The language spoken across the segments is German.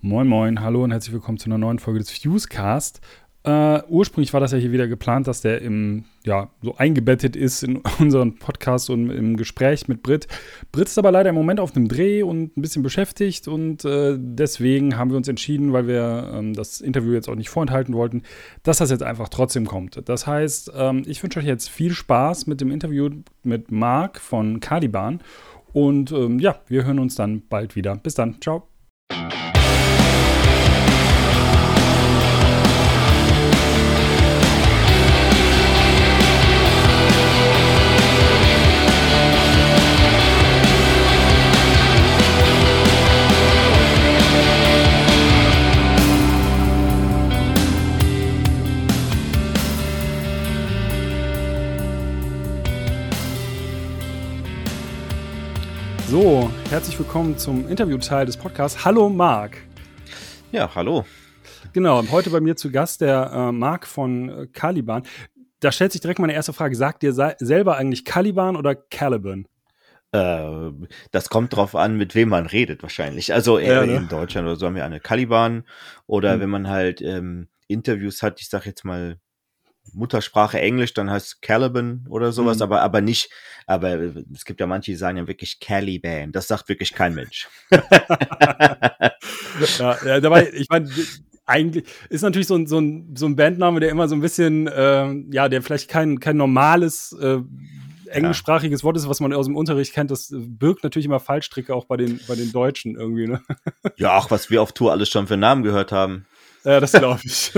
Moin Moin, hallo und herzlich willkommen zu einer neuen Folge des Fusecast. Äh, ursprünglich war das ja hier wieder geplant, dass der im, ja, so eingebettet ist in unseren Podcast und im Gespräch mit Brit. Brit ist aber leider im Moment auf einem Dreh und ein bisschen beschäftigt und äh, deswegen haben wir uns entschieden, weil wir ähm, das Interview jetzt auch nicht vorenthalten wollten, dass das jetzt einfach trotzdem kommt. Das heißt, ähm, ich wünsche euch jetzt viel Spaß mit dem Interview mit Marc von Caliban und ähm, ja, wir hören uns dann bald wieder. Bis dann, ciao. So, herzlich willkommen zum Interviewteil des Podcasts. Hallo Marc. Ja, hallo. Genau, heute bei mir zu Gast der äh, Marc von äh, Caliban. Da stellt sich direkt meine erste Frage. Sagt ihr selber eigentlich Caliban oder Caliban? Äh, das kommt drauf an, mit wem man redet wahrscheinlich. Also ja, ne? in Deutschland oder so haben wir eine Caliban. Oder hm. wenn man halt ähm, Interviews hat, ich sag jetzt mal Muttersprache Englisch, dann heißt Caliban oder sowas, mhm. aber, aber nicht, aber es gibt ja manche, die sagen ja wirklich Caliban. Das sagt wirklich kein Mensch. ja, ja, dabei, ich meine, eigentlich ist natürlich so ein, so ein, so ein Bandname, der immer so ein bisschen, äh, ja, der vielleicht kein, kein normales äh, englischsprachiges ja. Wort ist, was man aus dem Unterricht kennt, das birgt natürlich immer Fallstricke auch bei den, bei den Deutschen irgendwie, ne? Ja, auch was wir auf Tour alles schon für Namen gehört haben. Ja, das glaube ich.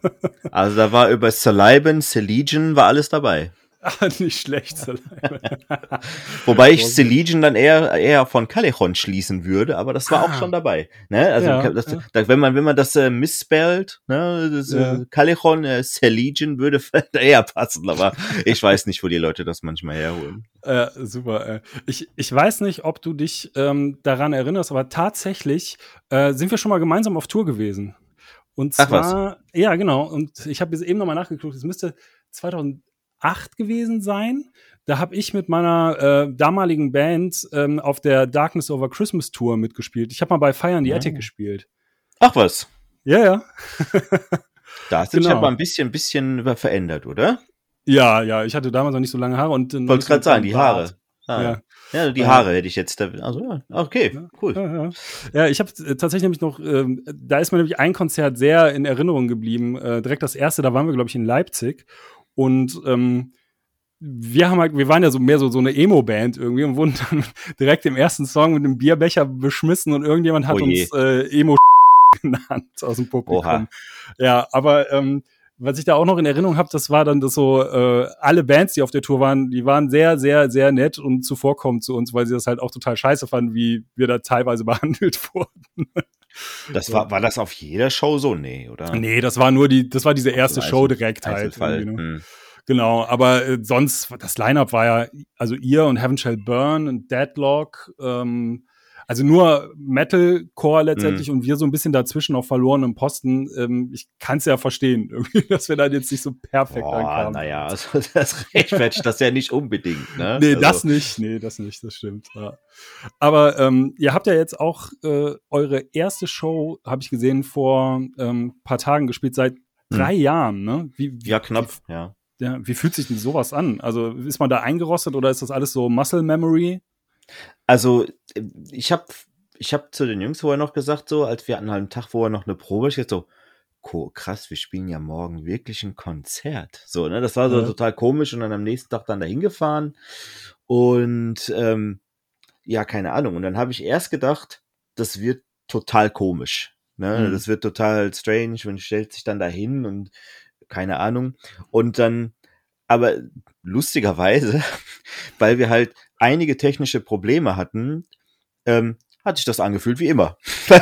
also da war über Saliban, Selegion, war alles dabei. Ah, nicht schlecht, Wobei ich Selegion dann eher, eher von Callejon schließen würde, aber das war ah. auch schon dabei. Ne? Also ja, das, ja. Wenn man wenn man das äh, misspellt, ne, das, äh, ja. Callejon, äh, Selegion würde eher passen, aber ich weiß nicht, wo die Leute das manchmal herholen. Äh, super. Äh. Ich, ich weiß nicht, ob du dich ähm, daran erinnerst, aber tatsächlich äh, sind wir schon mal gemeinsam auf Tour gewesen. Und zwar, ja, genau. Und ich habe jetzt eben nochmal nachgeguckt, es müsste 2008 gewesen sein. Da habe ich mit meiner äh, damaligen Band ähm, auf der Darkness Over Christmas Tour mitgespielt. Ich habe mal bei Fire in the. Attic gespielt. Ach was. Ja, ja. da hast du genau. dich aber ein bisschen, bisschen verändert, oder? Ja, ja. Ich hatte damals noch nicht so lange Haare und. Wollte gerade sagen, die Haare. Ah, ja. Ja, die Haare hätte ich jetzt. Da, also ja, okay, cool. Ja, ja. ja ich habe äh, tatsächlich nämlich noch, ähm, da ist mir nämlich ein Konzert sehr in Erinnerung geblieben. Äh, direkt das erste, da waren wir, glaube ich, in Leipzig. Und ähm, wir haben halt, wir waren ja so mehr so, so eine Emo-Band irgendwie und wurden dann direkt im ersten Song mit einem Bierbecher beschmissen und irgendjemand hat oh uns äh, Emo genannt aus dem Publikum. Oha. Ja, aber ähm, was ich da auch noch in Erinnerung habe, das war dann das so, äh, alle Bands, die auf der Tour waren, die waren sehr, sehr, sehr nett und zuvorkommend zu uns, weil sie das halt auch total scheiße fanden, wie wir da teilweise behandelt wurden. Das war, war das auf jeder Show so? Nee, oder? Nee, das war nur die, das war diese erste Show direkt halt. Ne? Hm. Genau, aber äh, sonst, das Line-Up war ja, also ihr und Heaven Shall Burn und Deadlock, ähm, also nur Metalcore letztendlich mhm. und wir so ein bisschen dazwischen auf verlorenem Posten. Ähm, ich kann es ja verstehen, irgendwie, dass wir dann jetzt nicht so perfekt Boah, ankamen. Naja, also das rechtfertigt das ja nicht unbedingt. Ne? Nee, also. das nicht. Nee, das nicht, das stimmt. Ja. Aber ähm, ihr habt ja jetzt auch äh, eure erste Show, habe ich gesehen, vor ähm, paar Tagen gespielt, seit hm. drei mhm. Jahren, ne? Wie, wie, ja, knapp, ja. Ja, wie fühlt sich denn sowas an? Also ist man da eingerostet oder ist das alles so Muscle Memory? Also, ich habe ich hab zu den Jungs vorher noch gesagt, so, als wir an einem Tag vorher noch eine Probe, ich so, krass, wir spielen ja morgen wirklich ein Konzert. So, ne, das war so ja. total komisch und dann am nächsten Tag dann dahin gefahren und ähm, ja, keine Ahnung. Und dann habe ich erst gedacht, das wird total komisch. Ne? Mhm. Das wird total strange und stellt sich dann dahin und keine Ahnung. Und dann, aber lustigerweise, weil wir halt einige technische Probleme hatten, ähm, hat sich das angefühlt wie immer.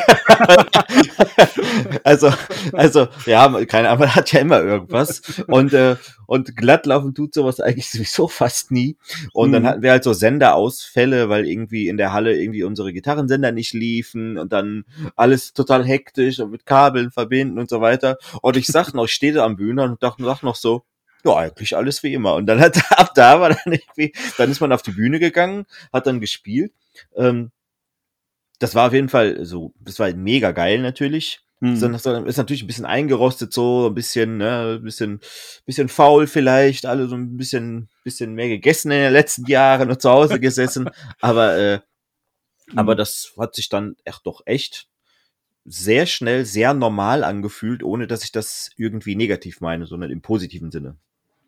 also, also, ja, keine Ahnung, man hat ja immer irgendwas. Und, äh, und glattlaufen tut sowas eigentlich sowieso fast nie. Und mhm. dann hatten wir halt so Senderausfälle, weil irgendwie in der Halle irgendwie unsere Gitarrensender nicht liefen und dann alles total hektisch und mit Kabeln verbinden und so weiter. Und ich sag noch, ich stehe da am Bühne und dachte, sag noch so, ja, eigentlich alles wie immer. Und dann hat ab da war dann irgendwie, dann ist man auf die Bühne gegangen, hat dann gespielt. Ähm, das war auf jeden Fall so, das war mega geil natürlich. Sondern ist natürlich ein bisschen eingerostet, so ein bisschen, ne, ein bisschen, bisschen faul vielleicht, alle so ein bisschen, bisschen mehr gegessen in den letzten Jahren und zu Hause gesessen. aber, äh, aber Mhm. das hat sich dann echt doch echt sehr schnell, sehr normal angefühlt, ohne dass ich das irgendwie negativ meine, sondern im positiven Sinne.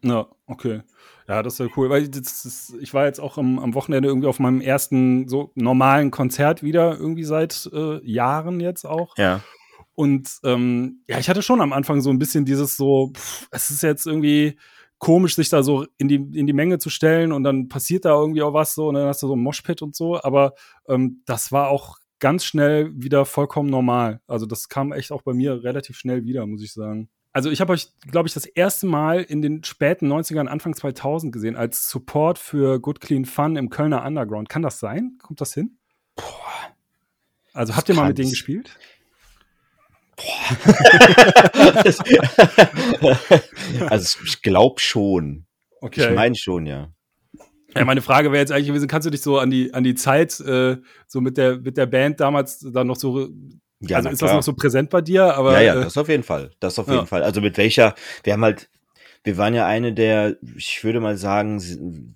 Ja, okay. Ja, das ist ja cool, weil ist, ich war jetzt auch am, am Wochenende irgendwie auf meinem ersten so normalen Konzert wieder, irgendwie seit äh, Jahren jetzt auch. Ja. Und ähm, ja, ich hatte schon am Anfang so ein bisschen dieses so, pff, es ist jetzt irgendwie komisch, sich da so in die, in die Menge zu stellen und dann passiert da irgendwie auch was so und dann hast du so ein Moshpit und so, aber ähm, das war auch ganz schnell wieder vollkommen normal. Also das kam echt auch bei mir relativ schnell wieder, muss ich sagen. Also ich habe euch, glaube ich, das erste Mal in den späten 90ern, Anfang 2000 gesehen, als Support für Good Clean Fun im Kölner Underground. Kann das sein? Kommt das hin? Boah. Also habt ihr mal mit denen gespielt? also ich glaube schon. Okay. Ich meine schon, ja. Ja, meine Frage wäre jetzt eigentlich gewesen, kannst du dich so an die, an die Zeit, äh, so mit der, mit der Band damals dann noch so, Ja, also ist klar. das noch so präsent bei dir? Aber, ja, ja, äh, das auf jeden Fall. Das auf ja. jeden Fall. Also mit welcher, wir haben halt, wir waren ja eine der, ich würde mal sagen,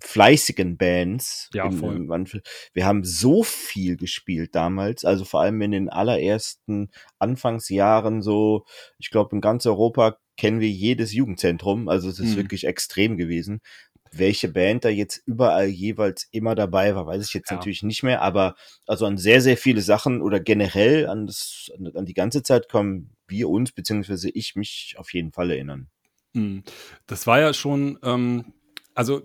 fleißigen Bands. Ja, voll. im Anf- wir haben so viel gespielt damals, also vor allem in den allerersten Anfangsjahren so, ich glaube in ganz Europa kennen wir jedes Jugendzentrum, also es ist Mhm. wirklich extrem gewesen. Welche Band da jetzt überall jeweils immer dabei war, weiß ich jetzt Ja. natürlich nicht mehr, aber also an sehr, sehr viele Sachen oder generell an, das, an, die ganze Zeit kommen wir uns, beziehungsweise ich mich auf jeden Fall erinnern. mh. das war ja schon, ähm, also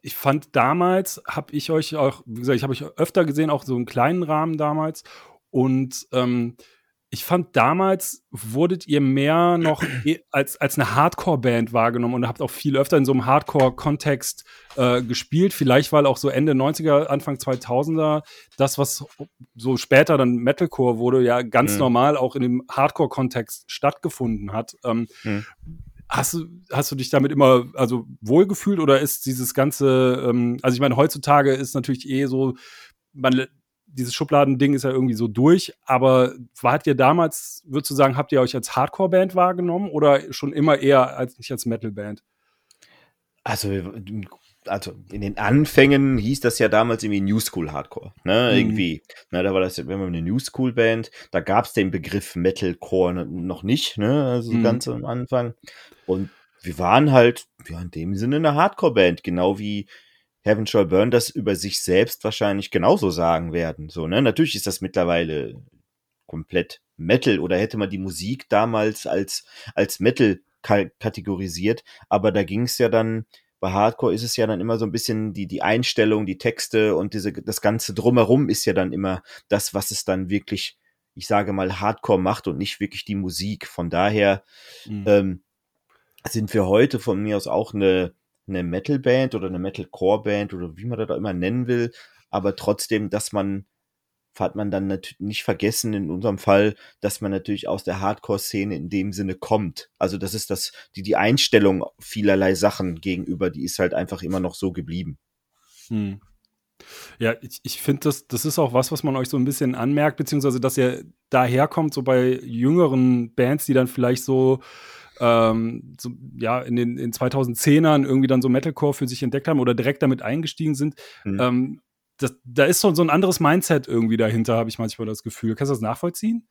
ich fand damals, habe ich euch auch, wie gesagt, ich habe euch öfter gesehen, auch so im kleinen Rahmen damals. Und ähm, ich fand damals wurdet ihr mehr noch eh als, als eine Hardcore-Band wahrgenommen und habt auch viel öfter in so einem Hardcore-Kontext äh, gespielt. Vielleicht, weil auch so Ende 90er, Anfang 2000er das, was so später dann Metalcore wurde, ja ganz Mhm. normal auch in dem Hardcore-Kontext stattgefunden hat. Ähm, Mhm. Hast du, hast du dich damit immer also wohlgefühlt oder ist dieses ganze, ähm, also ich meine, heutzutage ist natürlich eh so, man, dieses Schubladending ist ja irgendwie so durch, aber wart ihr damals, würdest du sagen, habt ihr euch als Hardcore-Band wahrgenommen oder schon immer eher als nicht als Metal-Band? Also, also in den Anfängen hieß das ja damals irgendwie New School Hardcore, ne? Mhm. Irgendwie. Na, da war das ja, wenn man eine New School Band, da gab es den Begriff Metalcore noch nicht, ne? Also Mhm. ganz am Anfang. Und wir waren halt, ja, in dem Sinne eine Hardcore-Band, genau wie Heaven Shall Burn das über sich selbst wahrscheinlich genauso sagen werden. So, ne? Natürlich ist das mittlerweile komplett Metal oder hätte man die Musik damals als, als Metal ka kategorisiert, aber da ging es ja dann, bei Hardcore ist es ja dann immer so ein bisschen die, die Einstellung, die Texte und diese, das Ganze drumherum ist ja dann immer das, was es dann wirklich, ich sage mal, Hardcore macht und nicht wirklich die Musik. Von daher Mhm. ähm, sind wir heute von mir aus auch eine, eine Metal-Band oder eine Metal-Core-Band oder wie man das auch immer nennen will, aber trotzdem, dass man hat man dann natürlich nicht vergessen in unserem Fall, dass man natürlich aus der Hardcore-Szene in dem Sinne kommt. Also das ist das, die, die Einstellung vielerlei Sachen gegenüber, die ist halt einfach immer noch so geblieben. Hm. Ja, ich, ich finde, das, das ist auch was, was man euch so ein bisschen anmerkt, beziehungsweise dass ihr daherkommt, so bei jüngeren Bands, die dann vielleicht so, ähm, so ja, in den in 2010ern irgendwie dann so Metalcore für sich entdeckt haben oder direkt damit eingestiegen sind. Hm. Ähm, das, da ist so, so ein anderes Mindset irgendwie dahinter, habe ich manchmal das Gefühl. Kannst du das nachvollziehen?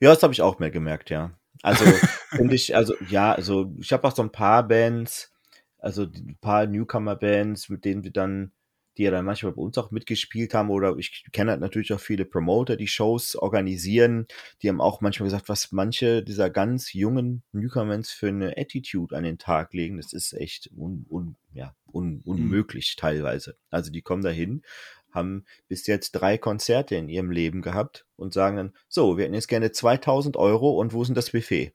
Ja, das habe ich auch mehr gemerkt, ja. Also finde ich, also ja, also ich habe auch so ein paar Bands, also ein paar Newcomer-Bands, mit denen wir dann, die ja dann manchmal bei uns auch mitgespielt haben, oder ich kenne halt natürlich auch viele Promoter, die Shows organisieren, die haben auch manchmal gesagt, was manche dieser ganz jungen Newcomers für eine Attitude an den Tag legen, das ist echt un, un, ja, un, unmöglich teilweise. Also die kommen dahin, haben bis jetzt drei Konzerte in ihrem Leben gehabt und sagen dann, so, wir hätten jetzt gerne 2000 Euro und wo ist denn das Buffet?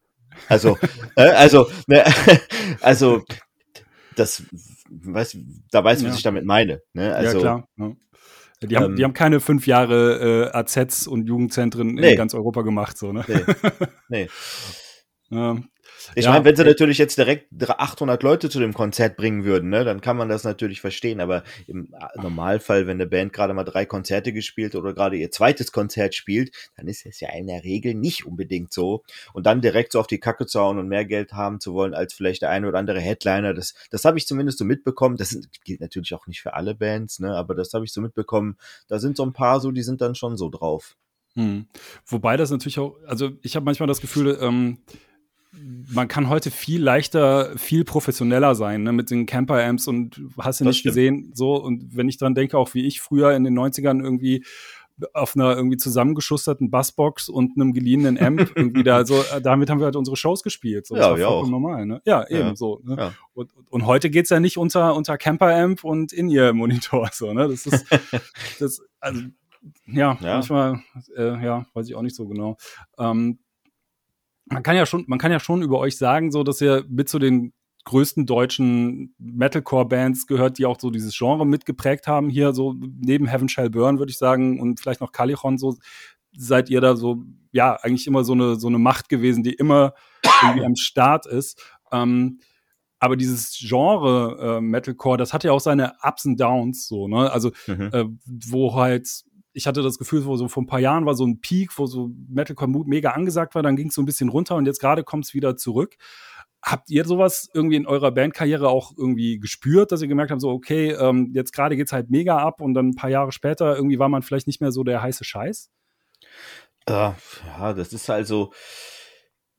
Also, äh, also, ne, also, das, weiß, da weiß, was Ja. ich damit meine. Ne? Also, ja, klar. Ja. Die, haben, ähm, die haben keine fünf Jahre äh, AZs und Jugendzentren Nee. in ganz Europa gemacht, so, ne? Nee, nee. Ähm, ich ja, meine, wenn sie natürlich jetzt direkt 800 Leute zu dem Konzert bringen würden, ne, dann kann man das natürlich verstehen. Aber im Normalfall, wenn eine Band gerade mal drei Konzerte gespielt oder gerade ihr zweites Konzert spielt, dann ist es ja in der Regel nicht unbedingt so. Und dann direkt so auf die Kacke zu hauen und mehr Geld haben zu wollen als vielleicht der eine oder andere Headliner, das, das habe ich zumindest so mitbekommen. Das gilt natürlich auch nicht für alle Bands, ne, aber das habe ich so mitbekommen. Da sind so ein paar so, die sind dann schon so drauf. Hm. Wobei das natürlich auch, also ich habe manchmal das Gefühl, ähm, man kann heute viel leichter, viel professioneller sein, ne, mit den Camper-Amps und hast du nicht stimmt. gesehen, so. Und wenn ich dran denke, auch wie ich früher in den 90ern irgendwie auf einer irgendwie zusammengeschusterten Bassbox und einem geliehenen Amp irgendwie da so, äh, damit haben wir halt unsere Shows gespielt. So, das ja, war vollkommen normal, ne? Ja, eben ja. so. Ne? Ja. Und, und heute geht's ja nicht unter, unter Camper-Amp und In-Ear-Monitor, so, ne? Das ist, das, also, ja, ja. manchmal, äh, ja, weiß ich auch nicht so genau. Ähm, man kann ja schon, man kann ja schon über euch sagen, so dass ihr mit zu den größten deutschen Metalcore-Bands gehört, die auch so dieses Genre mitgeprägt haben. Hier so neben Heaven Shall Burn, würde ich sagen, und vielleicht noch Calichon, so seid ihr da so, ja, eigentlich immer so eine, so eine Macht gewesen, die immer irgendwie am Start ist. Ähm, aber dieses Genre äh, Metalcore, das hat ja auch seine Ups und Downs, so, ne? Also, mhm. äh, wo halt ich hatte das Gefühl, so vor ein paar Jahren war so ein Peak, wo so Metalcore mega angesagt war, dann ging es so ein bisschen runter und jetzt gerade kommt es wieder zurück. Habt ihr sowas irgendwie in eurer Bandkarriere auch irgendwie gespürt, dass ihr gemerkt habt, so, okay, ähm, jetzt gerade geht's halt mega ab und dann ein paar Jahre später irgendwie war man vielleicht nicht mehr so der heiße Scheiß? Äh, ja, das ist also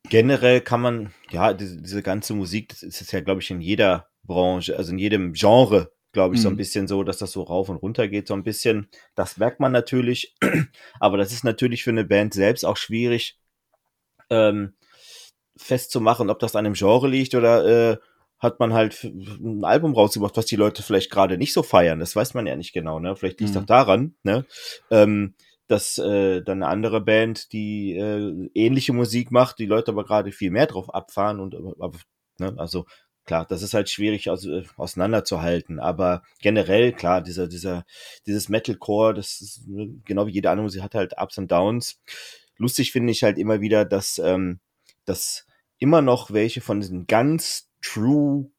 generell kann man, ja, diese, diese ganze Musik, das ist ja, glaube ich, in jeder Branche, also in jedem Genre glaube ich, mhm. so ein mhm. bisschen so, dass das so rauf und runter geht, so ein bisschen. Das merkt man natürlich. Aber das ist natürlich für eine Band selbst auch schwierig ähm, festzumachen, ob das an einem Genre liegt oder äh, hat man halt ein Album rausgebracht, was die Leute vielleicht gerade nicht so feiern. Das weiß man ja nicht genau, ne? Vielleicht liegt es mhm. auch daran, ne? Ähm, dass äh, dann eine andere Band, die äh, ähnliche Musik macht, die Leute aber gerade viel mehr drauf abfahren und aber, ne, also klar, das ist halt schwierig aus, äh, auseinanderzuhalten, aber generell, klar, dieser, dieser, dieses Metalcore, das ist ne, genau wie jede andere Musik hat halt Ups und Downs. Lustig finde ich halt immer wieder, dass, ähm, dass immer noch welche von diesen ganz true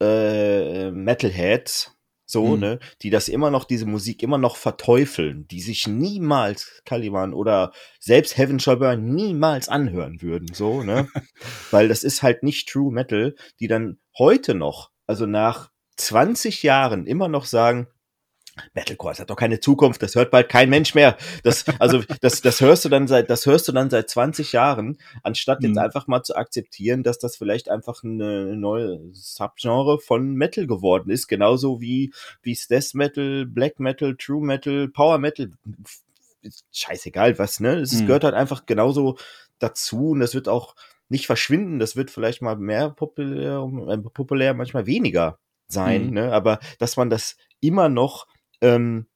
äh, Metalheads, so, mhm. ne, die das immer noch, diese Musik immer noch verteufeln, die sich niemals Caliban oder selbst Heaven Shall Burn niemals anhören würden, so, ne, weil das ist halt nicht True Metal, die dann heute noch, also nach 20 Jahren immer noch sagen, Metalcore, das hat doch keine Zukunft, das hört bald kein Mensch mehr. Das, also, das, das hörst du dann seit, das hörst du dann seit 20 Jahren, anstatt jetzt mhm. einfach mal zu akzeptieren, dass das vielleicht einfach eine neue Subgenre von Metal geworden ist. Genauso wie, wie Death Metal, Black Metal, True Metal, Power Metal. Scheißegal was, ne? Es mhm. gehört halt einfach genauso dazu und das wird auch nicht verschwinden. Das wird vielleicht mal mehr populär, äh, populär manchmal weniger sein, mhm. ne? Aber dass man das immer noch ähm,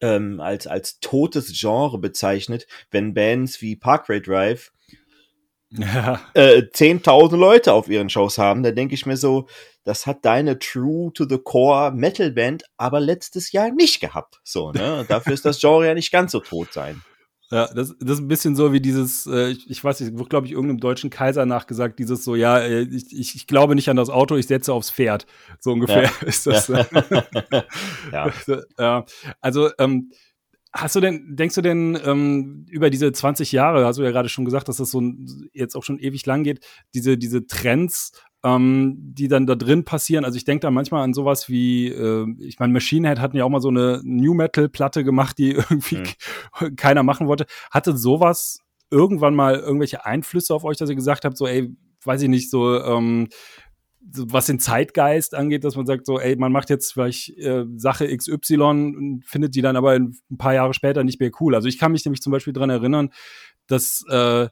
ähm, als, als totes Genre bezeichnet, wenn Bands wie Parkway Drive ja. äh, 10.000 Leute auf ihren Shows haben, da denke ich mir so, das hat deine True to the Core Metal Band aber letztes Jahr nicht gehabt. So, ne? Dafür ist das Genre ja nicht ganz so tot sein. Ja, das, das ist ein bisschen so wie dieses, äh, ich, ich weiß nicht, wird, glaube ich, irgendeinem deutschen Kaiser nachgesagt, dieses so, ja, äh, ich, ich, ich glaube nicht an das Auto, ich setze aufs Pferd. So ungefähr ja. ist das. ja. ja. Also, ähm, Hast du denn, denkst du denn ähm, über diese 20 Jahre, hast du ja gerade schon gesagt, dass das so jetzt auch schon ewig lang geht, diese, diese Trends ähm, die dann da drin passieren. Also ich denke da manchmal an sowas wie, äh, ich meine, Machine Head hatten ja auch mal so eine New Metal Platte gemacht, die irgendwie mhm. keiner machen wollte. Hatte sowas irgendwann mal irgendwelche Einflüsse auf euch, dass ihr gesagt habt, so, ey, weiß ich nicht, so, ähm, was den Zeitgeist angeht, dass man sagt, so, ey, man macht jetzt vielleicht äh, Sache XY und findet die dann aber ein paar Jahre später nicht mehr cool. Also ich kann mich nämlich zum Beispiel dran erinnern, dass äh,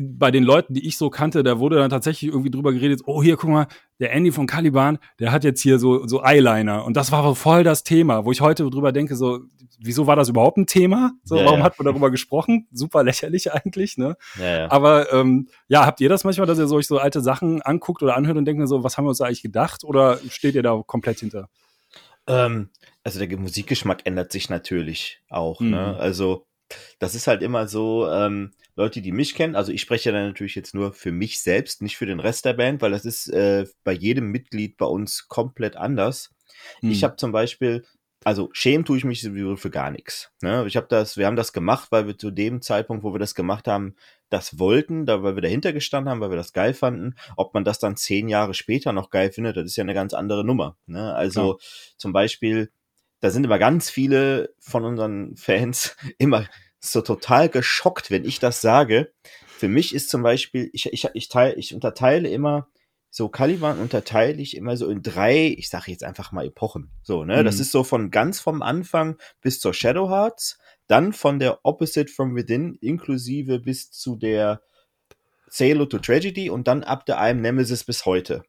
bei den Leuten, die ich so kannte, da wurde dann tatsächlich irgendwie drüber geredet, oh hier, guck mal, der Andy von Caliban, der hat jetzt hier so, so Eyeliner. Und das war voll das Thema, wo ich heute drüber denke, so, wieso war das überhaupt ein Thema? So, ja, warum ja. hat man darüber gesprochen? Super lächerlich eigentlich, ne? Ja. Aber ähm, ja, habt ihr das manchmal, dass ihr euch so alte Sachen anguckt oder anhört und denkt so, was haben wir uns eigentlich gedacht? Oder steht ihr da komplett hinter? Ähm, also der Musikgeschmack ändert sich natürlich auch, ne? mhm. ne? Also das ist halt immer so, ähm, Leute, die mich kennen, also ich spreche dann natürlich jetzt nur für mich selbst, nicht für den Rest der Band, weil das ist äh, bei jedem Mitglied bei uns komplett anders. Hm. Ich habe zum Beispiel, also schämen tue ich mich sowieso für gar nichts. Ne? Ich habe das, wir haben das gemacht, weil wir zu dem Zeitpunkt, wo wir das gemacht haben, das wollten, da weil wir dahinter gestanden haben, weil wir das geil fanden. Ob man das dann zehn Jahre später noch geil findet, das ist ja eine ganz andere Nummer. Ne? Also Klar. zum Beispiel, da sind immer ganz viele von unseren Fans immer so total geschockt, wenn ich das sage. Für mich ist zum Beispiel, ich, ich, ich, teile, ich unterteile immer, so Caliban unterteile ich immer so in drei, ich sage jetzt einfach mal Epochen. So, ne? Mhm. Das ist so von ganz vom Anfang bis zur Shadow Hearts, dann von der Opposite from Within inklusive bis zu der Sailor to Tragedy und dann ab der einem Nemesis bis heute.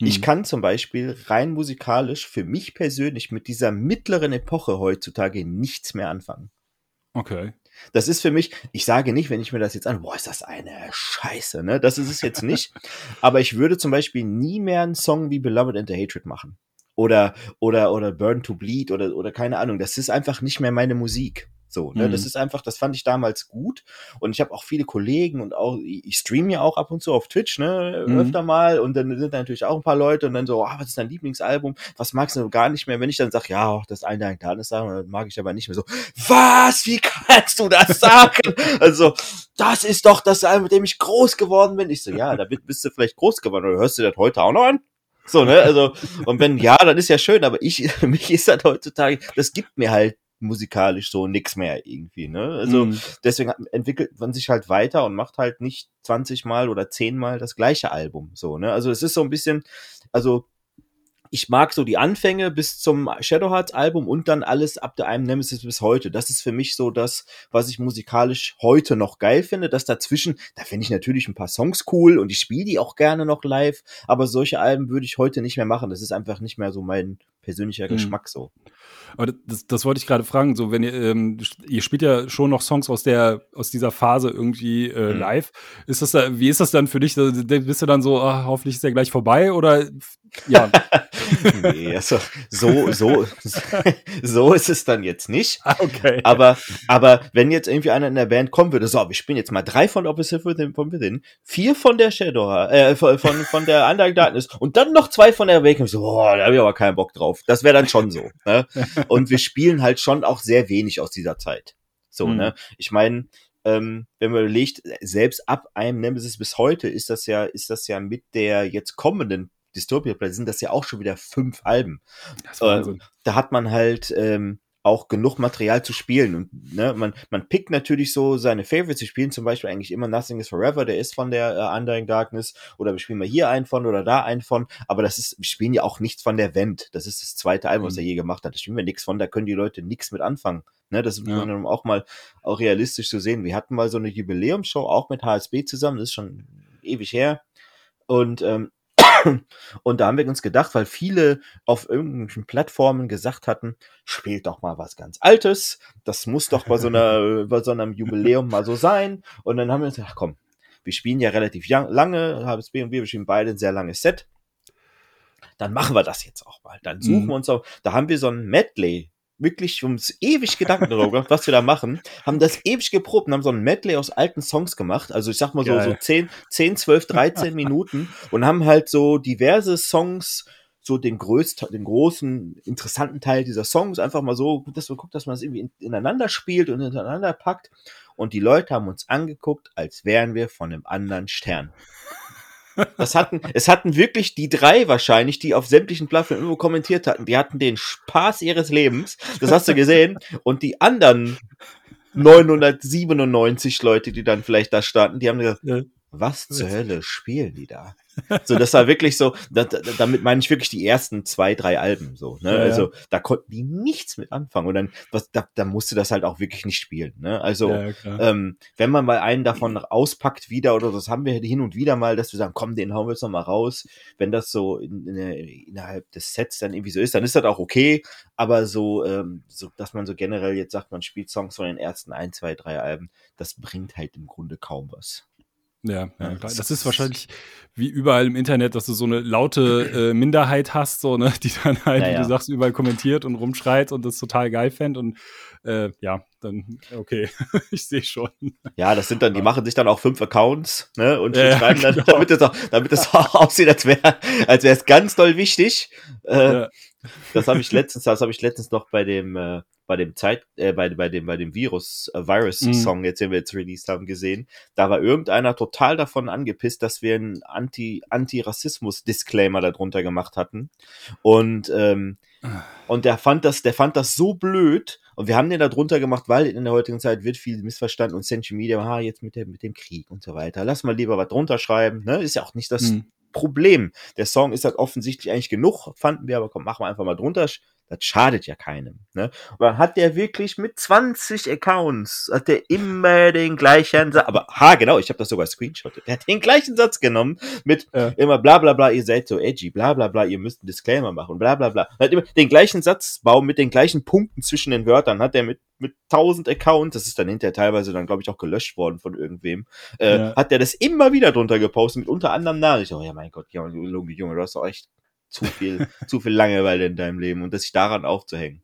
Mhm. Ich kann zum Beispiel rein musikalisch für mich persönlich mit dieser mittleren Epoche heutzutage nichts mehr anfangen. Okay. Das ist für mich, ich sage nicht, wenn ich mir das jetzt an, boah, ist das eine Scheiße, ne? Das ist es jetzt nicht. Aber ich würde zum Beispiel nie mehr einen Song wie Beloved and the Hatred machen. Oder, oder, oder Burn to Bleed oder, oder keine Ahnung. Das ist einfach nicht mehr meine Musik. So, ne? Mhm. Das ist einfach, das fand ich damals gut. Und ich habe auch viele Kollegen und auch, ich streame ja auch ab und zu auf Twitch, ne, mhm. öfter mal. Und dann sind da natürlich auch ein paar Leute und dann so, ah, was ist dein Lieblingsalbum? Was magst du gar nicht mehr? Wenn ich dann sage, ja, das eine dein Tanis sagen, mag ich aber nicht mehr so, was? Wie kannst du das sagen? also, das ist doch das Album, mit dem ich groß geworden bin. Ich so, ja, damit bist du vielleicht groß geworden. Oder hörst du das heute auch noch an? So, ne? Also, und wenn ja, dann ist ja schön, aber ich, mich ist das heutzutage, das gibt mir halt musikalisch so nix mehr irgendwie, ne? Also mhm. deswegen entwickelt man sich halt weiter und macht halt nicht 20 Mal oder 10 Mal das gleiche Album, so, ne? Also es ist so ein bisschen, also ich mag so die Anfänge bis zum Shadowhearts Album und dann alles ab der einem Nemesis bis heute. Das ist für mich so das, was ich musikalisch heute noch geil finde. Das dazwischen, da finde ich natürlich ein paar Songs cool und ich spiele die auch gerne noch live, aber solche Alben würde ich heute nicht mehr machen. Das ist einfach nicht mehr so mein persönlicher mhm. Geschmack so. Aber das, das wollte ich gerade fragen. So, wenn ihr, ähm, ihr spielt ja schon noch Songs aus der, aus dieser Phase irgendwie äh, mhm. live. Ist das da, wie ist das dann für dich? Bist du dann so, ach, hoffentlich ist er gleich vorbei oder ja? nee, also, so, so, so ist es dann jetzt nicht. Ah, okay. Aber, aber wenn jetzt irgendwie einer in der Band kommen würde, so, wir spielen jetzt mal drei von Opposite Within, von Within, vier von der Shadow, äh, von, von der Undying Darkness und dann noch zwei von der Awakening, so, boah, da habe ich aber keinen Bock drauf. Das wäre dann schon so. Ne? Und wir spielen halt schon auch sehr wenig aus dieser Zeit. So, mhm. ne? Ich meine, ähm, wenn man überlegt, selbst ab einem Nemesis bis heute ist das ja, ist das ja mit der jetzt kommenden Dystopia Play sind das ja auch schon wieder fünf Alben. Äh, da hat man halt ähm, auch genug Material zu spielen. Und ne, man, man pickt natürlich so seine Favorites. Wir spielen zum Beispiel eigentlich immer Nothing is Forever, der ist von der äh, Undying Darkness. Oder wir spielen mal hier einen von oder da einen von. Aber das ist, wir spielen ja auch nichts von der Vent. Das ist das zweite Album, mhm. was er je gemacht hat. Da spielen wir nichts von, da können die Leute nichts mit anfangen. Ne, das ist ja. auch mal auch realistisch zu sehen. Wir hatten mal so eine Jubiläumsshow auch mit HSB zusammen, das ist schon ewig her. Und ähm, und da haben wir uns gedacht, weil viele auf irgendwelchen Plattformen gesagt hatten, spielt doch mal was ganz Altes. Das muss doch bei so einer, bei so einem Jubiläum mal so sein. Und dann haben wir uns gedacht, komm, wir spielen ja relativ lange, HSB und wir, wir spielen beide ein sehr langes Set. Dann machen wir das jetzt auch mal. Dann suchen mhm. wir uns auch, da haben wir so ein Medley wirklich uns ewig Gedanken darüber gemacht, was wir da machen, haben das ewig geprobt und haben so ein Medley aus alten Songs gemacht, also ich sag mal so, so 10, 10, 12, 13 Minuten. Und haben halt so diverse Songs, so den größten, den großen, interessanten Teil dieser Songs einfach mal so, dass man guckt, dass man das irgendwie ineinander spielt und ineinander packt. Und die Leute haben uns angeguckt, als wären wir von einem anderen Stern. Das hatten, es hatten wirklich die drei wahrscheinlich, die auf sämtlichen Plattformen irgendwo kommentiert hatten. Die hatten den Spaß ihres Lebens. Das hast du gesehen. Und die anderen 997 Leute, die dann vielleicht da standen, die haben gesagt, ja. was zur Hölle spielen die da? So, das war wirklich so, da, damit meine ich wirklich die ersten zwei, drei Alben so, ne? Ja, also da konnten die nichts mit anfangen und dann, was, da, da musste das halt auch wirklich nicht spielen, ne? Also, ja, ähm, wenn man mal einen davon auspackt wieder oder das haben wir hin und wieder mal, dass wir sagen, komm, den hauen wir jetzt noch mal raus. Wenn das so in, in, innerhalb des Sets dann irgendwie so ist, dann ist das auch okay, aber so, ähm, so, dass man so generell jetzt sagt, man spielt Songs von den ersten ein, zwei, drei Alben, das bringt halt im Grunde kaum was. Ja, ja, klar. Das ist wahrscheinlich wie überall im Internet, dass du so eine laute äh, Minderheit hast, so, ne, die dann halt, ja, wie du sagst, überall kommentiert und rumschreit und das total geil fände. Und äh, ja, dann, okay, ich sehe schon. Ja, das sind dann, die machen sich dann auch fünf Accounts, ne? Und schreiben dann, genau. damit es auch, damit es auch aussieht, als wäre, als wäre es ganz doll wichtig. Äh. Das habe ich letztens, das habe ich letztens noch bei dem, äh, bei dem Zeit, äh, bei, bei dem, bei dem Virus, äh, Virus-Song, mhm. jetzt, den wir jetzt released haben, gesehen. Da war irgendeiner total davon angepisst, dass wir einen Anti, Anti-Rassismus-Disclaimer darunter gemacht hatten. Und, ähm, ah. und der fand das, der fand das so blöd. Und wir haben den da drunter gemacht, weil in der heutigen Zeit wird viel missverstanden und Century Media, ah, jetzt mit dem, mit dem Krieg und so weiter. Lass mal lieber was drunter schreiben, ne? Ist ja auch nicht das mhm. Problem. Der Song ist halt offensichtlich eigentlich genug, fanden wir, aber komm, machen wir einfach mal drunter. Das schadet ja keinem. Ne? Und dann hat der wirklich mit 20 Accounts, hat der immer den gleichen Satz, aber ha, genau, ich habe das sogar screenshottet. Der hat den gleichen Satz genommen mit ja. immer bla bla bla, ihr seid so edgy, bla bla bla, ihr müsst einen Disclaimer machen, bla bla bla. Hat immer den gleichen Satzbau mit den gleichen Punkten zwischen den Wörtern, hat der mit mit 1000 Accounts, das ist dann hinterher teilweise dann, glaube ich, auch gelöscht worden von irgendwem, äh, ja. hat der das immer wieder drunter gepostet, mit unter anderem Nachricht. Oh ja, mein Gott, Junge, Junge, du hast doch echt zu viel, zu viel Langeweile in deinem Leben und das sich daran aufzuhängen.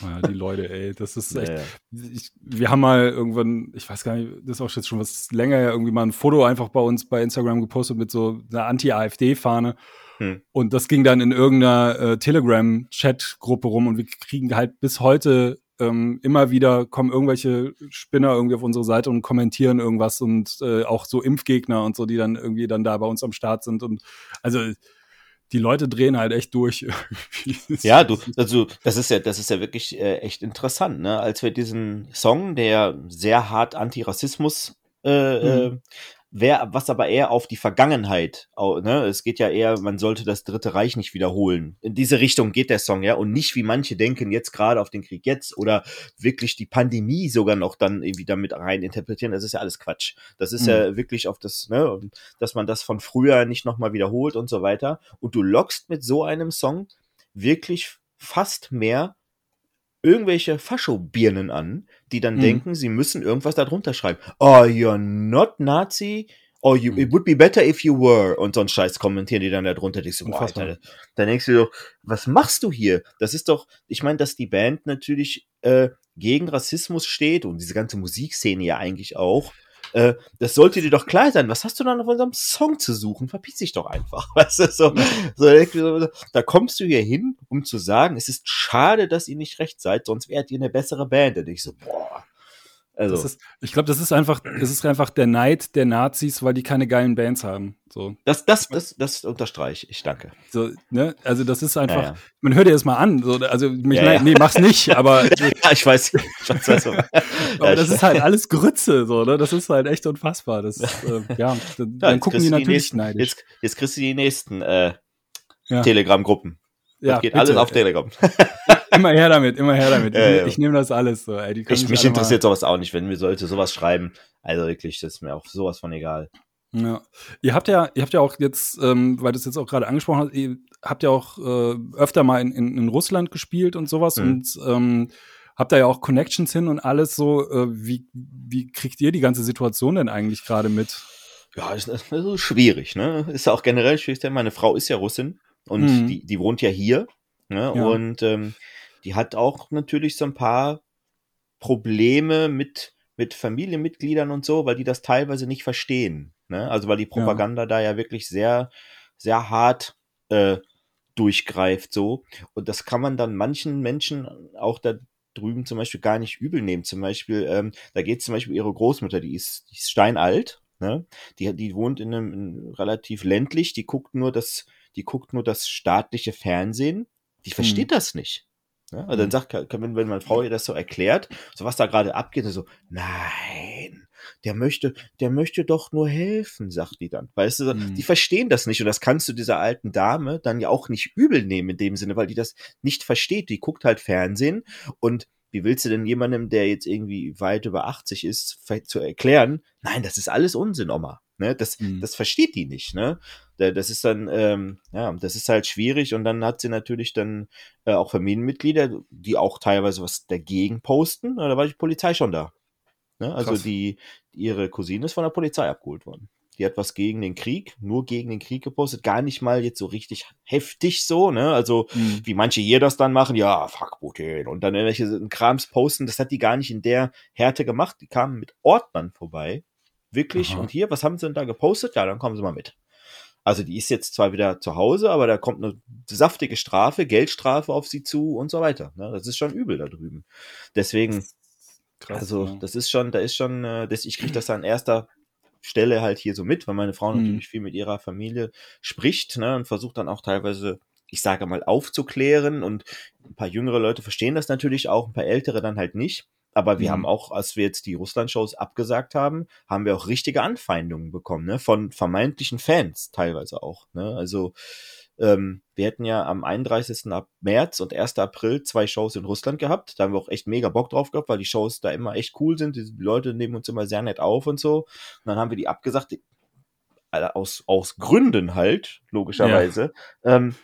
Ja, die Leute, ey, das ist echt. Ja, ja. Ich, wir haben mal irgendwann, ich weiß gar nicht, das ist auch jetzt schon was länger ja, irgendwie mal ein Foto einfach bei uns bei Instagram gepostet mit so einer Anti-AfD-Fahne. Hm. Und das ging dann in irgendeiner äh, Telegram-Chat-Gruppe rum und wir kriegen halt bis heute ähm, immer wieder kommen irgendwelche Spinner irgendwie auf unsere Seite und kommentieren irgendwas und äh, auch so Impfgegner und so, die dann irgendwie dann da bei uns am Start sind und also die Leute drehen halt echt durch. ja, du, also das ist ja, das ist ja wirklich äh, echt interessant, ne? Als wir diesen Song, der sehr hart Antirassismus äh, mhm. äh, wer, was aber eher auf die Vergangenheit, ne? es geht ja eher, man sollte das Dritte Reich nicht wiederholen. In diese Richtung geht der Song, ja, und nicht wie manche denken, jetzt gerade auf den Krieg jetzt oder wirklich die Pandemie sogar noch dann irgendwie damit rein interpretieren, das ist ja alles Quatsch. Das ist mhm. ja wirklich auf das, ne, dass man das von früher nicht nochmal wiederholt und so weiter. Und du lockst mit so einem Song wirklich fast mehr irgendwelche Fascho-Birnen an, die dann mhm. denken, sie müssen irgendwas darunter schreiben. Oh, you're not Nazi. Oh, you, it mhm. would be better if you were. Und so ein Scheiß kommentieren die dann da drunter. Die so, boah, Alter, dann denkst du doch, was machst du hier? Das ist doch, ich meine, dass die Band natürlich äh, gegen Rassismus steht und diese ganze Musikszene ja eigentlich auch. Äh, das sollte dir doch klar sein. Was hast du dann auf unserem Song zu suchen? Verpiss dich doch einfach. Weißt du, so, so, da kommst du hier hin, um zu sagen, es ist schade, dass ihr nicht recht seid, sonst wärt ihr eine bessere Band. Und ich so, boah, also. Ist, ich glaube, das ist einfach, es ist einfach der Neid der Nazis, weil die keine geilen Bands haben. So. Das, das, das, das unterstreiche ich, danke. So, ne? Also das ist einfach, ja, ja. man hört dir das mal an. So, also mich, ja, nee, mach's nicht, aber. ja, ich weiß, ich weiß aber das ist halt alles Grütze, so, ne? Das ist halt echt unfassbar. Das, äh, ja, dann, dann gucken die natürlich die nächsten, neidisch. Jetzt, jetzt kriegst du die nächsten äh, Telegram-Gruppen. Das geht bitte. alles auf Telegram immer her damit, immer her damit. Ja, ja. Ich nehme das alles so. Ey. Ich, mich interessiert sowas auch nicht, wenn wir sollte sowas schreiben. Also wirklich, das ist mir auch sowas von egal. Ja. Ihr habt ja, ihr habt ja auch jetzt, ähm, weil du es jetzt auch gerade angesprochen hast, ihr habt ja auch äh, öfter mal in, in, in Russland gespielt und sowas mhm. und ähm, habt da ja auch Connections hin und alles so. Äh, wie, wie kriegt ihr die ganze Situation denn eigentlich gerade mit? Ja, ist, ist so schwierig, ne? Ist ja auch generell schwierig, denn meine Frau ist ja Russin und mhm. die, die wohnt ja hier. Ne? Ja. Und ähm, die hat auch natürlich so ein paar Probleme mit, mit Familienmitgliedern und so, weil die das teilweise nicht verstehen. Ne? Also weil die Propaganda ja. da ja wirklich sehr, sehr hart äh, durchgreift so. Und das kann man dann manchen Menschen auch da drüben zum Beispiel gar nicht übel nehmen. Zum Beispiel, ähm, da geht zum Beispiel ihre Großmutter, die ist, die ist steinalt, ne? Die, die wohnt in einem in relativ ländlich, die guckt nur das, die guckt nur das staatliche Fernsehen. Die versteht hm. das nicht. Ja, also dann mhm. sagt, wenn, wenn meine Frau ihr das so erklärt, so was da gerade abgeht, so, nein, der möchte, der möchte doch nur helfen, sagt die dann. Weißt du, mhm. die verstehen das nicht und das kannst du dieser alten Dame dann ja auch nicht übel nehmen in dem Sinne, weil die das nicht versteht. Die guckt halt Fernsehen und wie willst du denn jemandem, der jetzt irgendwie weit über 80 ist, zu erklären, nein, das ist alles Unsinn, Oma. Ne? Das, mhm. das versteht die nicht, ne? Das ist dann, ähm, ja, das ist halt schwierig und dann hat sie natürlich dann äh, auch Familienmitglieder, die auch teilweise was dagegen posten. Da war die Polizei schon da. Ne? Also die, ihre Cousine ist von der Polizei abgeholt worden. Die hat was gegen den Krieg, nur gegen den Krieg gepostet, gar nicht mal jetzt so richtig heftig so, ne? Also mhm. wie manche hier das dann machen, ja, fuck Putin und dann irgendwelche Krams posten, das hat die gar nicht in der Härte gemacht. Die kamen mit Ordnern vorbei, wirklich. Aha. Und hier, was haben sie denn da gepostet? Ja, dann kommen sie mal mit. Also die ist jetzt zwar wieder zu Hause, aber da kommt eine saftige Strafe, Geldstrafe auf sie zu und so weiter. Ne? Das ist schon übel da drüben. Deswegen, Krass, also ja. das ist schon, da ist schon, äh, das, ich kriege das an erster Stelle halt hier so mit, weil meine Frau mhm. natürlich viel mit ihrer Familie spricht ne, und versucht dann auch teilweise, ich sage mal, aufzuklären. Und ein paar jüngere Leute verstehen das natürlich auch, ein paar ältere dann halt nicht. Aber wir mhm. haben auch, als wir jetzt die Russland-Shows abgesagt haben, haben wir auch richtige Anfeindungen bekommen, ne? Von vermeintlichen Fans teilweise auch. Ne? Also ähm, wir hätten ja am 31. März und 1. April zwei Shows in Russland gehabt. Da haben wir auch echt mega Bock drauf gehabt, weil die Shows da immer echt cool sind. Die Leute nehmen uns immer sehr nett auf und so. Und dann haben wir die abgesagt. Aus, aus Gründen halt, logischerweise. Ja. Ähm,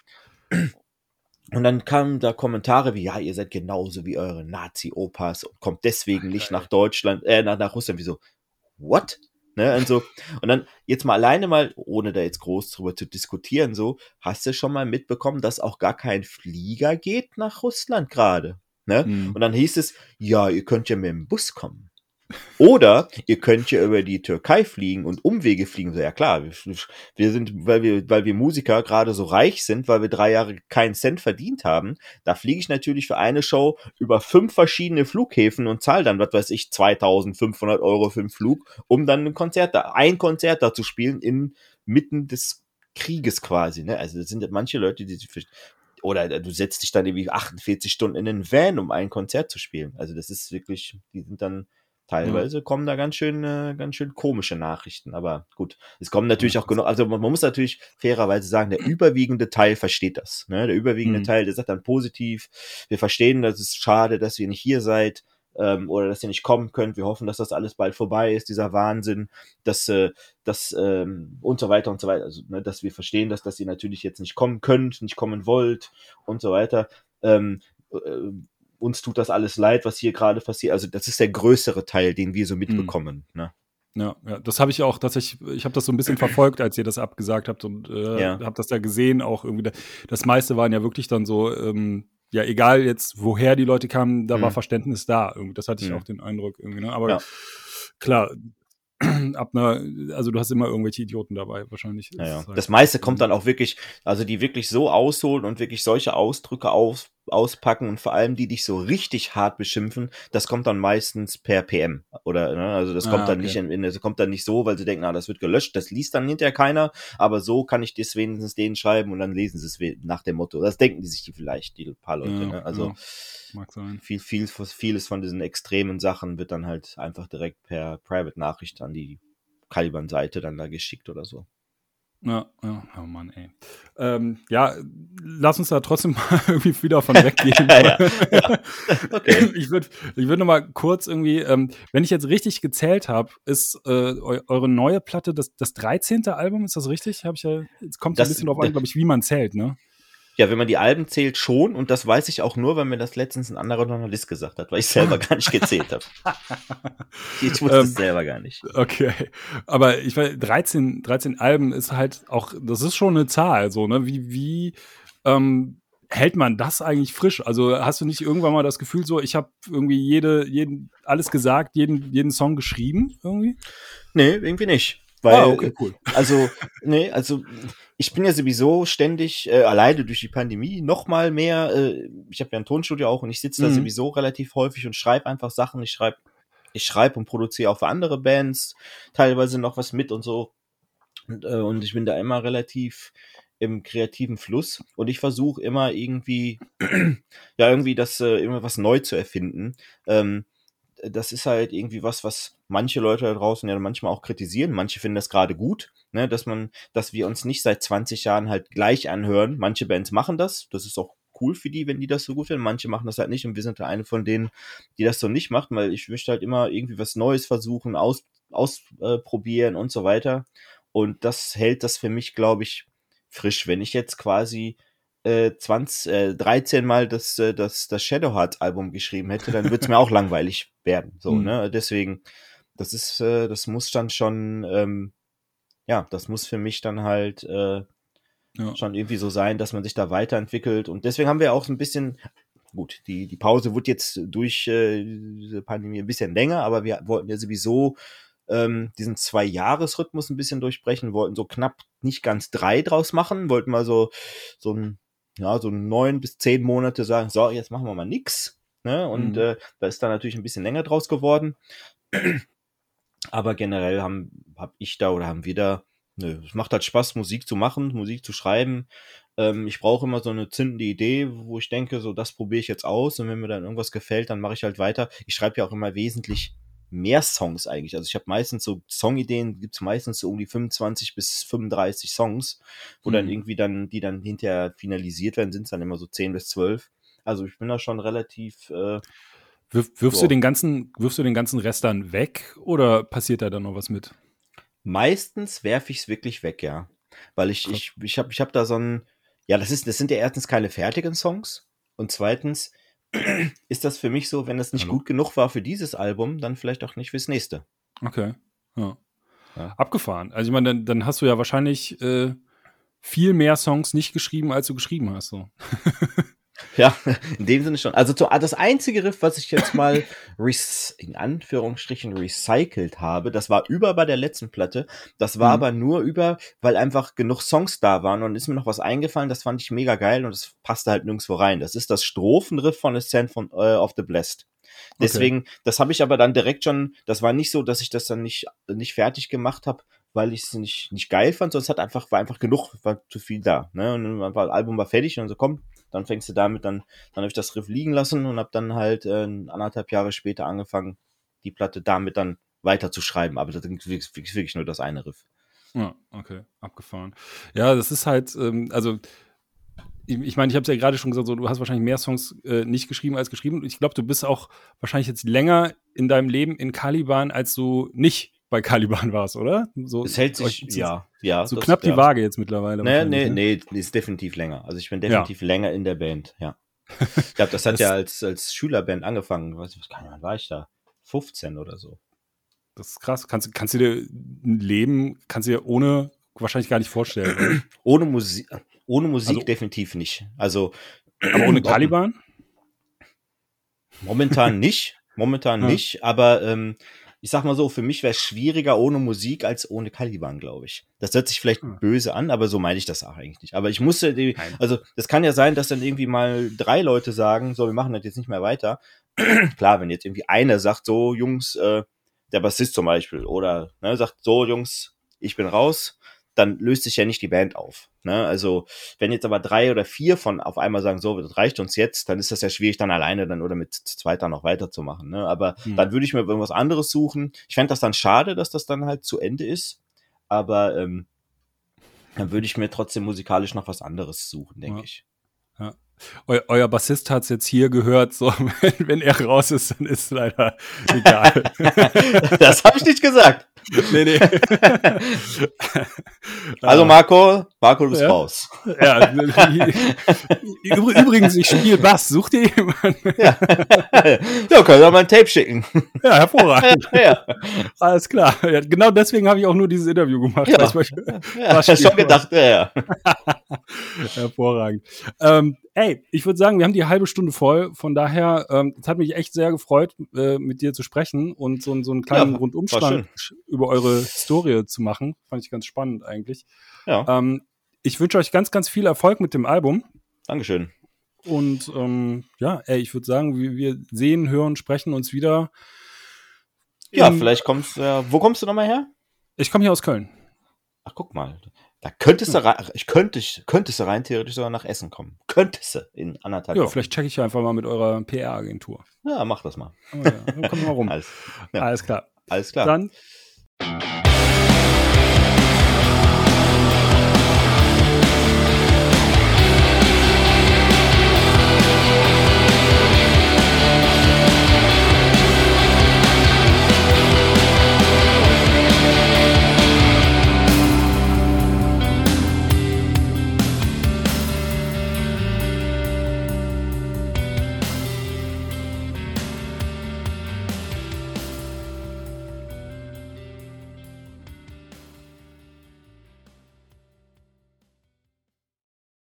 und dann kamen da Kommentare wie, ja, ihr seid genauso wie eure Nazi-Opas und kommt deswegen nicht nach Deutschland, äh, nach, nach Russland. Wieso? What? Ne, und so. Und dann jetzt mal alleine mal, ohne da jetzt groß drüber zu diskutieren, so, hast du schon mal mitbekommen, dass auch gar kein Flieger geht nach Russland gerade. Ne? Mhm. Und dann hieß es, ja, ihr könnt ja mit dem Bus kommen. Oder ihr könnt ja über die Türkei fliegen und Umwege fliegen. So, ja klar, wir, sind, weil wir, weil wir Musiker gerade so reich sind, weil wir drei Jahre keinen Cent verdient haben, da fliege ich natürlich für eine Show über fünf verschiedene Flughäfen und zahle dann, was weiß ich, 2500 Euro für einen Flug, um dann ein Konzert da, ein Konzert da zu spielen inmitten des Krieges quasi. Ne? Also das sind manche Leute, die sich oder du setzt dich dann irgendwie 48 Stunden in den Van, um ein Konzert zu spielen. Also das ist wirklich, die sind dann Teilweise ja. kommen da ganz schön, äh, ganz schön komische Nachrichten. Aber gut, es kommen natürlich auch genug. Also man, man, muss natürlich fairerweise sagen, der überwiegende Teil versteht das. Ne? Der überwiegende mhm. Teil, der sagt dann positiv. Wir verstehen, dass es schade, dass ihr nicht hier seid ähm, oder dass ihr nicht kommen könnt. Wir hoffen, dass das alles bald vorbei ist, dieser Wahnsinn, dass äh, das ähm, und so weiter und so weiter. Also, ne, dass wir verstehen, dass, dass ihr natürlich jetzt nicht kommen könnt, nicht kommen wollt und so weiter. Ähm, äh, uns tut das alles leid, was hier gerade passiert. Also das ist der größere Teil, den wir so mhm. mitbekommen. Mhm. Ne? Ja, ja, das habe ich auch tatsächlich, ich habe das so ein bisschen verfolgt, als ihr das abgesagt habt und äh, ja. habe das ja gesehen, auch irgendwie. Das meiste waren ja wirklich dann so, ähm, ja, egal jetzt, woher die Leute kamen, da mhm. war Verständnis da. Irgendwie. Das hatte ich mhm. auch den Eindruck irgendwie. Ne? Aber ja. klar, ab einer, also du hast immer irgendwelche Idioten dabei, wahrscheinlich. Ja, ja. Halt das meiste kommt dann auch wirklich, also die wirklich so ausholen und wirklich solche Ausdrücke auf, auspacken und vor allem die dich so richtig hart beschimpfen, das kommt dann meistens per PM oder ne? also das kommt ah, dann okay. nicht in, in, das kommt dann nicht so, weil sie denken, ah, das wird gelöscht, das liest dann hinterher keiner, aber so kann ich das wenigstens denen schreiben und dann lesen sie es nach dem Motto. Das denken die sich die vielleicht, die paar Leute. Ja, ne? Also Mag sein. Viel, viel, vieles von diesen extremen Sachen wird dann halt einfach direkt per Private-Nachricht an die Caliban-Seite dann da geschickt oder so. Ja, ja, oh Mann, ey. Ähm, ja, lass uns da trotzdem mal irgendwie wieder von weggehen. ja, ja. Okay. Ich würde ich würd noch mal kurz irgendwie, ähm, wenn ich jetzt richtig gezählt habe, ist äh, eu eure neue Platte das, das 13. Album, ist das richtig? Hab ich ja, es kommt das, ein bisschen drauf an, glaube ich, wie man zählt, ne? Ja, wenn man die Alben zählt, schon. Und das weiß ich auch nur, weil mir das letztens ein anderer Journalist gesagt hat, weil ich selber gar nicht gezählt habe. ich wusste ähm, es selber gar nicht. Okay. Aber ich weiß, 13, 13 Alben ist halt auch, das ist schon eine Zahl, so, ne? Wie, wie, ähm, hält man das eigentlich frisch? Also hast du nicht irgendwann mal das Gefühl, so ich habe irgendwie jede, jeden, alles gesagt, jeden, jeden Song geschrieben irgendwie? Nee, irgendwie nicht. Weil, ah, okay, cool. Also, nee, also ich bin ja sowieso ständig äh, alleine durch die Pandemie noch mal mehr. Äh, ich habe ja ein Tonstudio auch und ich sitze da mhm. sowieso relativ häufig und schreibe einfach Sachen. Ich schreibe ich schreibe und produziere auch für andere Bands teilweise noch was mit und so. Und, äh, und ich bin da immer relativ im kreativen Fluss und ich versuche immer irgendwie, ja, irgendwie das, äh, immer was neu zu erfinden. Ähm, das ist halt irgendwie was, was manche Leute da draußen ja manchmal auch kritisieren. Manche finden das gerade gut, ne, dass man, dass wir uns nicht seit 20 Jahren halt gleich anhören. Manche Bands machen das. Das ist auch cool für die, wenn die das so gut finden. Manche machen das halt nicht und wir sind da eine von denen, die das so nicht macht, weil ich möchte halt immer irgendwie was Neues versuchen, aus, ausprobieren und so weiter. Und das hält das für mich, glaube ich, frisch. Wenn ich jetzt quasi äh, 20, äh, 13 Mal das, äh, das, das Shadow Hearts Album geschrieben hätte, dann würde es mir auch langweilig werden. So, mhm. ne? Deswegen, das ist, äh, das muss dann schon, ähm, ja, das muss für mich dann halt äh, ja. schon irgendwie so sein, dass man sich da weiterentwickelt. Und deswegen haben wir auch so ein bisschen, gut, die, die Pause wird jetzt durch äh, diese Pandemie ein bisschen länger, aber wir wollten ja sowieso ähm, diesen Zwei-Jahres-Rhythmus ein bisschen durchbrechen, wollten so knapp nicht ganz drei draus machen, wollten mal so, so ein, ja, so neun bis zehn Monate sagen, so, jetzt machen wir mal nix. Ne? Und mhm. äh, da ist dann natürlich ein bisschen länger draus geworden. Aber generell haben hab ich da oder haben wir da, nö, es macht halt Spaß, Musik zu machen, Musik zu schreiben. Ähm, ich brauche immer so eine zündende Idee, wo ich denke, so das probiere ich jetzt aus und wenn mir dann irgendwas gefällt, dann mache ich halt weiter. Ich schreibe ja auch immer wesentlich mehr Songs eigentlich. Also ich habe meistens so Songideen, gibt's meistens so um die 25 bis 35 Songs, wo mhm. dann irgendwie dann, die dann hinterher finalisiert werden, sind es dann immer so 10 bis 12. Also ich bin da schon relativ. Äh, Wirf, wirfst, so. du den ganzen, wirfst du den ganzen Rest dann weg oder passiert da dann noch was mit? Meistens werfe ich es wirklich weg, ja. Weil ich, ich, ich habe ich hab da so ein, ja, das ist, das sind ja erstens keine fertigen Songs und zweitens ist das für mich so, wenn das nicht Hallo. gut genug war für dieses Album, dann vielleicht auch nicht fürs nächste. Okay. Ja. ja. Abgefahren. Also ich meine, dann, dann hast du ja wahrscheinlich äh, viel mehr Songs nicht geschrieben, als du geschrieben hast. So. Ja, in dem Sinne schon. Also das einzige Riff, was ich jetzt mal in Anführungsstrichen recycelt habe, das war über bei der letzten Platte. Das war mhm. aber nur über, weil einfach genug Songs da waren und ist mir noch was eingefallen, das fand ich mega geil und das passte halt nirgendwo rein. Das ist das Strophenriff von Ascent von uh, of the Blessed. Deswegen, okay. das habe ich aber dann direkt schon, das war nicht so, dass ich das dann nicht, nicht fertig gemacht habe, weil ich es nicht, nicht geil fand, sondern es hat einfach, war einfach genug, war zu viel da. Ne? Und dann war, das Album war fertig und so, komm, dann fängst du damit, dann, dann habe ich das Riff liegen lassen und habe dann halt äh, anderthalb Jahre später angefangen, die Platte damit dann weiter zu schreiben. Aber das ist wirklich, wirklich nur das eine Riff. Ja, okay, abgefahren. Ja, das ist halt, ähm, also ich meine, ich habe es ja gerade schon gesagt, so, du hast wahrscheinlich mehr Songs äh, nicht geschrieben als geschrieben. Ich glaube, du bist auch wahrscheinlich jetzt länger in deinem Leben in Caliban, als du nicht bei Caliban warst, oder? So, es hält sich, ja, ja. So das, knapp die ja. Waage jetzt mittlerweile. Nee, nee, ne? nee, ist definitiv länger. Also ich bin definitiv ja. länger in der Band, ja. Ich glaube, das hat das, ja als, als Schülerband angefangen. Was, was kann, war ich da? 15 oder so. Das ist krass. Kannst, kannst du dir ein Leben, kannst du dir ohne wahrscheinlich gar nicht vorstellen. ohne Musik, ohne Musik also, definitiv nicht. Also. Aber ohne Caliban? Momentan nicht. Momentan ja. nicht, aber ähm, ich sag mal so, für mich wäre es schwieriger ohne Musik als ohne Caliban, glaube ich. Das hört sich vielleicht hm. böse an, aber so meine ich das auch eigentlich nicht. Aber ich musste, die, also das kann ja sein, dass dann irgendwie mal drei Leute sagen, so, wir machen das jetzt nicht mehr weiter. Klar, wenn jetzt irgendwie einer sagt, so, Jungs, äh, der Bassist zum Beispiel, oder ne, sagt, so, Jungs, ich bin raus, dann löst sich ja nicht die Band auf. Ne? Also wenn jetzt aber drei oder vier von auf einmal sagen, so, das reicht uns jetzt, dann ist das ja schwierig, dann alleine dann oder mit zweiter noch weiterzumachen. Ne? Aber hm. dann würde ich mir irgendwas anderes suchen. Ich fände das dann schade, dass das dann halt zu Ende ist. Aber ähm, dann würde ich mir trotzdem musikalisch noch was anderes suchen, denke ja. ich. Ja. Eu euer Bassist hat es jetzt hier gehört, so wenn, wenn, er raus ist, dann ist es leider egal. das habe ich nicht gesagt. Nee, nee. also Marco, Marco, du bist ja. raus. Ja, übrigens, ich spiele Bass. Such dir jemanden. Ja, ja können wir mal ein Tape schicken. Ja, hervorragend. Ja. Alles klar. Ja, genau deswegen habe ich auch nur dieses Interview gemacht. Ja, ich ja schon gedacht. Ja, ja. hervorragend. Ähm, ey, ich würde sagen, wir haben die halbe Stunde voll. Von daher, ähm, es hat mich echt sehr gefreut, äh, mit dir zu sprechen und so, so einen kleinen ja, Rundumschlag über eure Historie zu machen. Fand ich ganz spannend eigentlich. Ja. Ähm, ich wünsche euch ganz, ganz viel Erfolg mit dem Album. Dankeschön. Und ähm, ja, ey, ich würde sagen, wir, wir, sehen, hören, sprechen uns wieder. Ja, vielleicht kommst du, äh, wo kommst du nochmal her? Ich komme hier aus Köln. Ach, guck mal. Da könntest du, rein, ich könnte, könntest du rein theoretisch sogar nach Essen kommen. Könntest du in anderthalb Ja, Wochen. vielleicht checke ich einfach mal mit eurer PR-Agentur. Ja, mach das mal. Oh ja, dann kommen wir mal rum. Alles, ja. Alles klar. Alles klar. Dann